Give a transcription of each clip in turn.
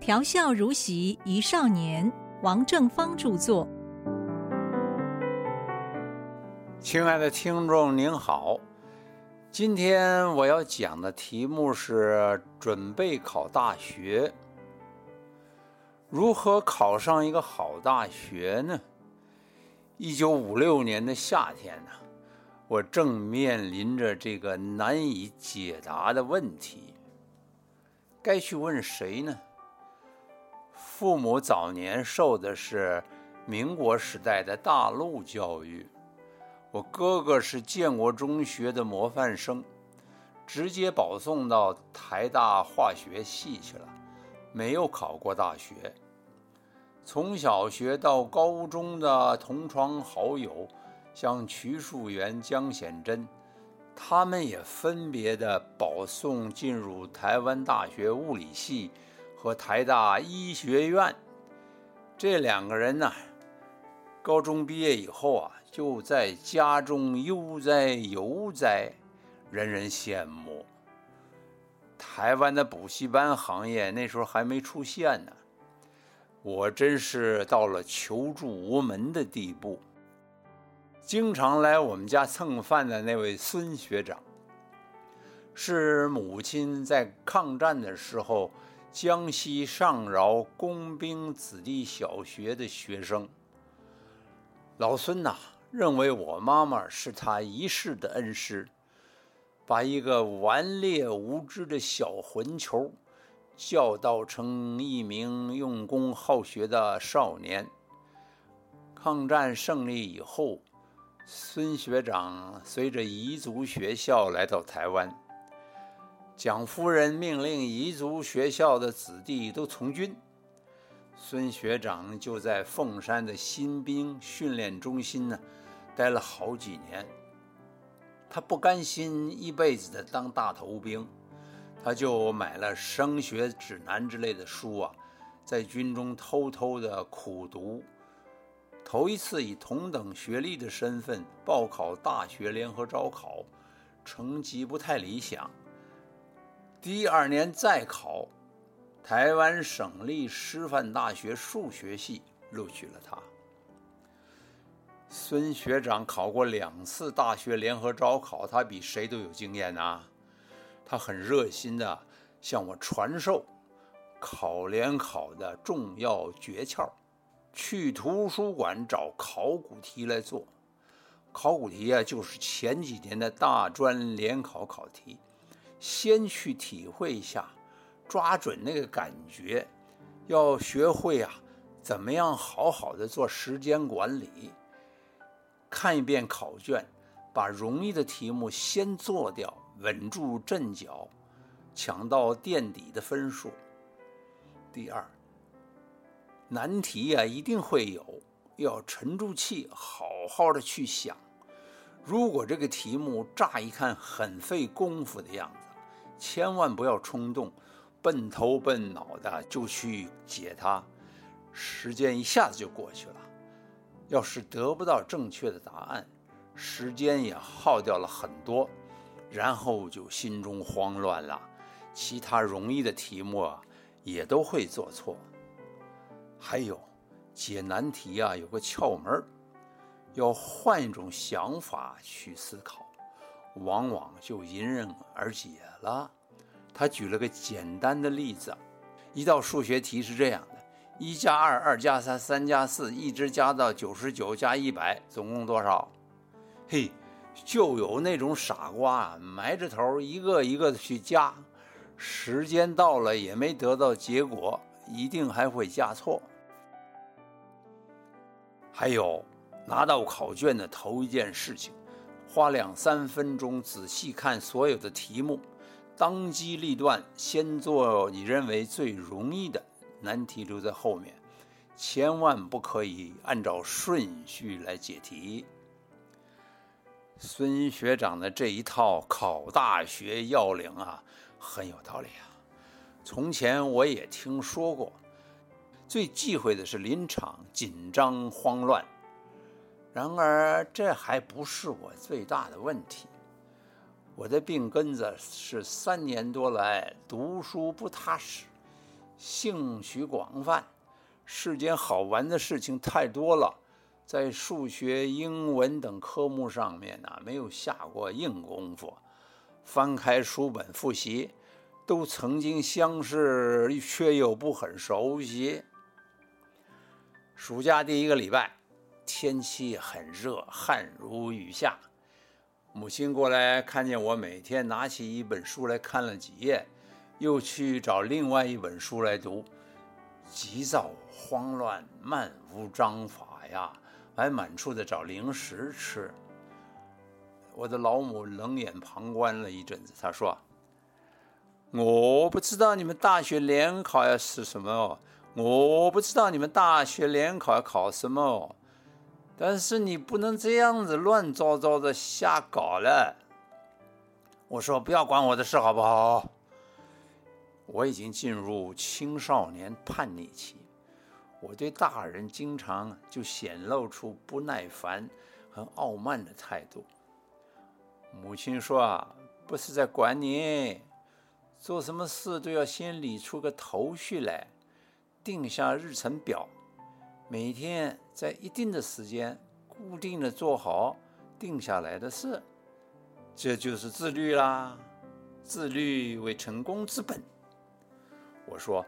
调笑如席一少年，王正芳著作。亲爱的听众您好，今天我要讲的题目是准备考大学。如何考上一个好大学呢？一九五六年的夏天呢，我正面临着这个难以解答的问题，该去问谁呢？父母早年受的是民国时代的大陆教育，我哥哥是建国中学的模范生，直接保送到台大化学系去了，没有考过大学。从小学到高中的同窗好友，像徐树元、江显真，他们也分别的保送进入台湾大学物理系。和台大医学院这两个人呢，高中毕业以后啊，就在家中悠哉悠哉，人人羡慕。台湾的补习班行业那时候还没出现呢，我真是到了求助无门的地步。经常来我们家蹭饭的那位孙学长，是母亲在抗战的时候。江西上饶工兵子弟小学的学生，老孙呐，认为我妈妈是他一世的恩师，把一个顽劣无知的小混球教导成一名用功好学的少年。抗战胜利以后，孙学长随着彝族学校来到台湾。蒋夫人命令彝族学校的子弟都从军，孙学长就在凤山的新兵训练中心呢，待了好几年。他不甘心一辈子的当大头兵，他就买了升学指南之类的书啊，在军中偷偷的苦读。头一次以同等学历的身份报考大学联合招考，成绩不太理想。第二年再考，台湾省立师范大学数学系录取了他。孙学长考过两次大学联合招考，他比谁都有经验呐。他很热心的向我传授考联考的重要诀窍：去图书馆找考古题来做。考古题啊，就是前几年的大专联考考题。先去体会一下，抓准那个感觉，要学会啊，怎么样好好的做时间管理。看一遍考卷，把容易的题目先做掉，稳住阵脚，抢到垫底的分数。第二，难题呀一定会有，要沉住气，好好的去想。如果这个题目乍一看很费功夫的样子，千万不要冲动，笨头笨脑的就去解它，时间一下子就过去了。要是得不到正确的答案，时间也耗掉了很多，然后就心中慌乱了。其他容易的题目啊，也都会做错。还有解难题啊，有个窍门要换一种想法去思考。往往就迎刃而解了。他举了个简单的例子：一道数学题是这样的，一加二，二加三，三加四，一直加到九十九加一百，总共多少？嘿，就有那种傻瓜埋着头一个一个的去加，时间到了也没得到结果，一定还会加错。还有，拿到考卷的头一件事情。花两三分钟仔细看所有的题目，当机立断，先做你认为最容易的难题，留在后面，千万不可以按照顺序来解题。孙学长的这一套考大学要领啊，很有道理啊。从前我也听说过，最忌讳的是临场紧张慌乱。然而，这还不是我最大的问题。我的病根子是三年多来读书不踏实，兴趣广泛，世间好玩的事情太多了，在数学、英文等科目上面呢，没有下过硬功夫。翻开书本复习，都曾经相识，却又不很熟悉。暑假第一个礼拜，天气很热，汗如雨下。母亲过来看见我每天拿起一本书来看了几页，又去找另外一本书来读，急躁慌乱，漫无章法呀，还满处的找零食吃。我的老母冷眼旁观了一阵子，她说：“我不知道你们大学联考要是什么哦，我不知道你们大学联考要考什么哦。”但是你不能这样子乱糟糟的瞎搞了。我说不要管我的事好不好？我已经进入青少年叛逆期，我对大人经常就显露出不耐烦和傲慢的态度。母亲说啊，不是在管你，做什么事都要先理出个头绪来，定下日程表。每天在一定的时间，固定的做好定下来的事，这就是自律啦。自律为成功之本。我说，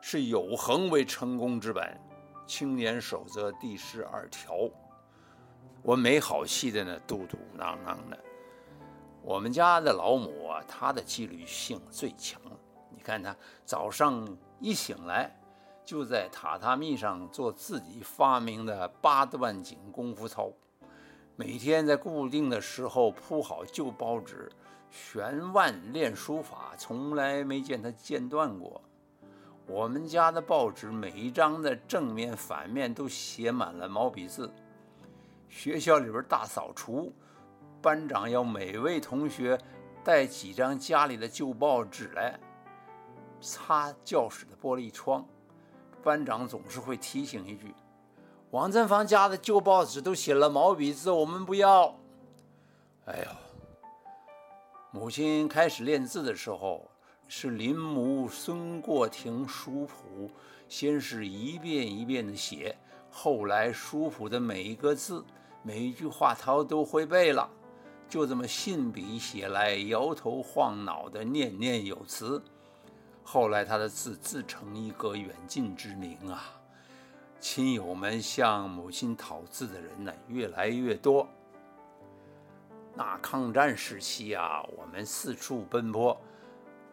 是有恒为成功之本。青年守则第十二条。我没好气的呢，嘟嘟囔囔的。我们家的老母啊，她的纪律性最强。你看她早上一醒来。就在榻榻米上做自己发明的八段锦功夫操，每天在固定的时候铺好旧报纸，悬腕练书法，从来没见他间断过。我们家的报纸每一张的正面、反面都写满了毛笔字。学校里边大扫除，班长要每位同学带几张家里的旧报纸来擦教室的玻璃窗。班长总是会提醒一句：“王振房家的旧报纸都写了毛笔字，我们不要。”哎呦，母亲开始练字的时候是临摹孙过庭书谱，先是一遍一遍的写，后来书谱的每一个字、每一句话他都会背了，就这么信笔写来，摇头晃脑的念念有词。后来，他的字自成一格，远近之名啊！亲友们向母亲讨字的人呢，越来越多。那抗战时期啊，我们四处奔波，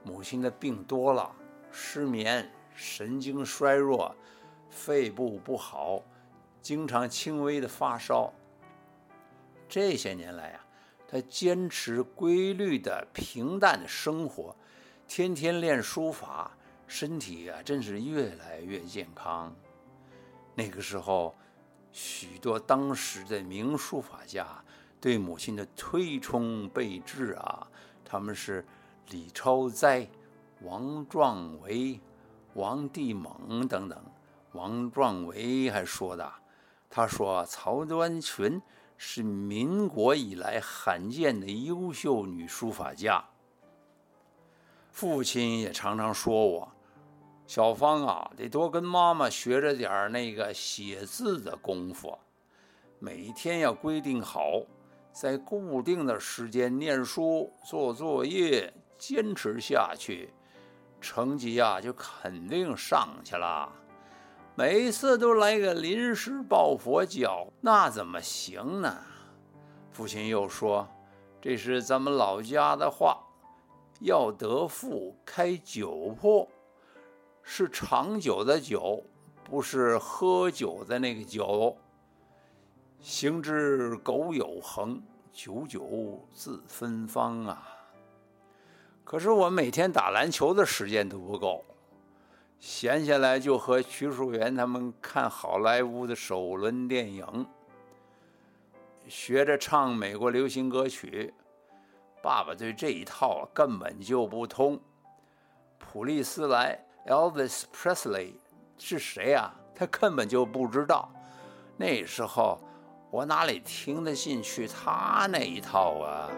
母亲的病多了，失眠、神经衰弱、肺部不好，经常轻微的发烧。这些年来啊，他坚持规律的、平淡的生活。天天练书法，身体啊，真是越来越健康。那个时候，许多当时的名书法家对母亲的推崇备至啊，他们是李超哉、王壮维、王地猛等等。王壮维还说的，他说曹端群是民国以来罕见的优秀女书法家。父亲也常常说我，小芳啊，得多跟妈妈学着点那个写字的功夫，每天要规定好，在固定的时间念书、做作业，坚持下去，成绩呀就肯定上去了。每次都来个临时抱佛脚，那怎么行呢？父亲又说，这是咱们老家的话。要得富，开酒铺，是长久的久，不是喝酒的那个酒。行之苟有恒，久久自芬芳啊！可是我每天打篮球的时间都不够，闲下来就和徐树元他们看好莱坞的首轮电影，学着唱美国流行歌曲。爸爸对这一套根本就不通。普利斯莱 （Elvis Presley） 是谁啊？他根本就不知道。那时候我哪里听得进去他那一套啊？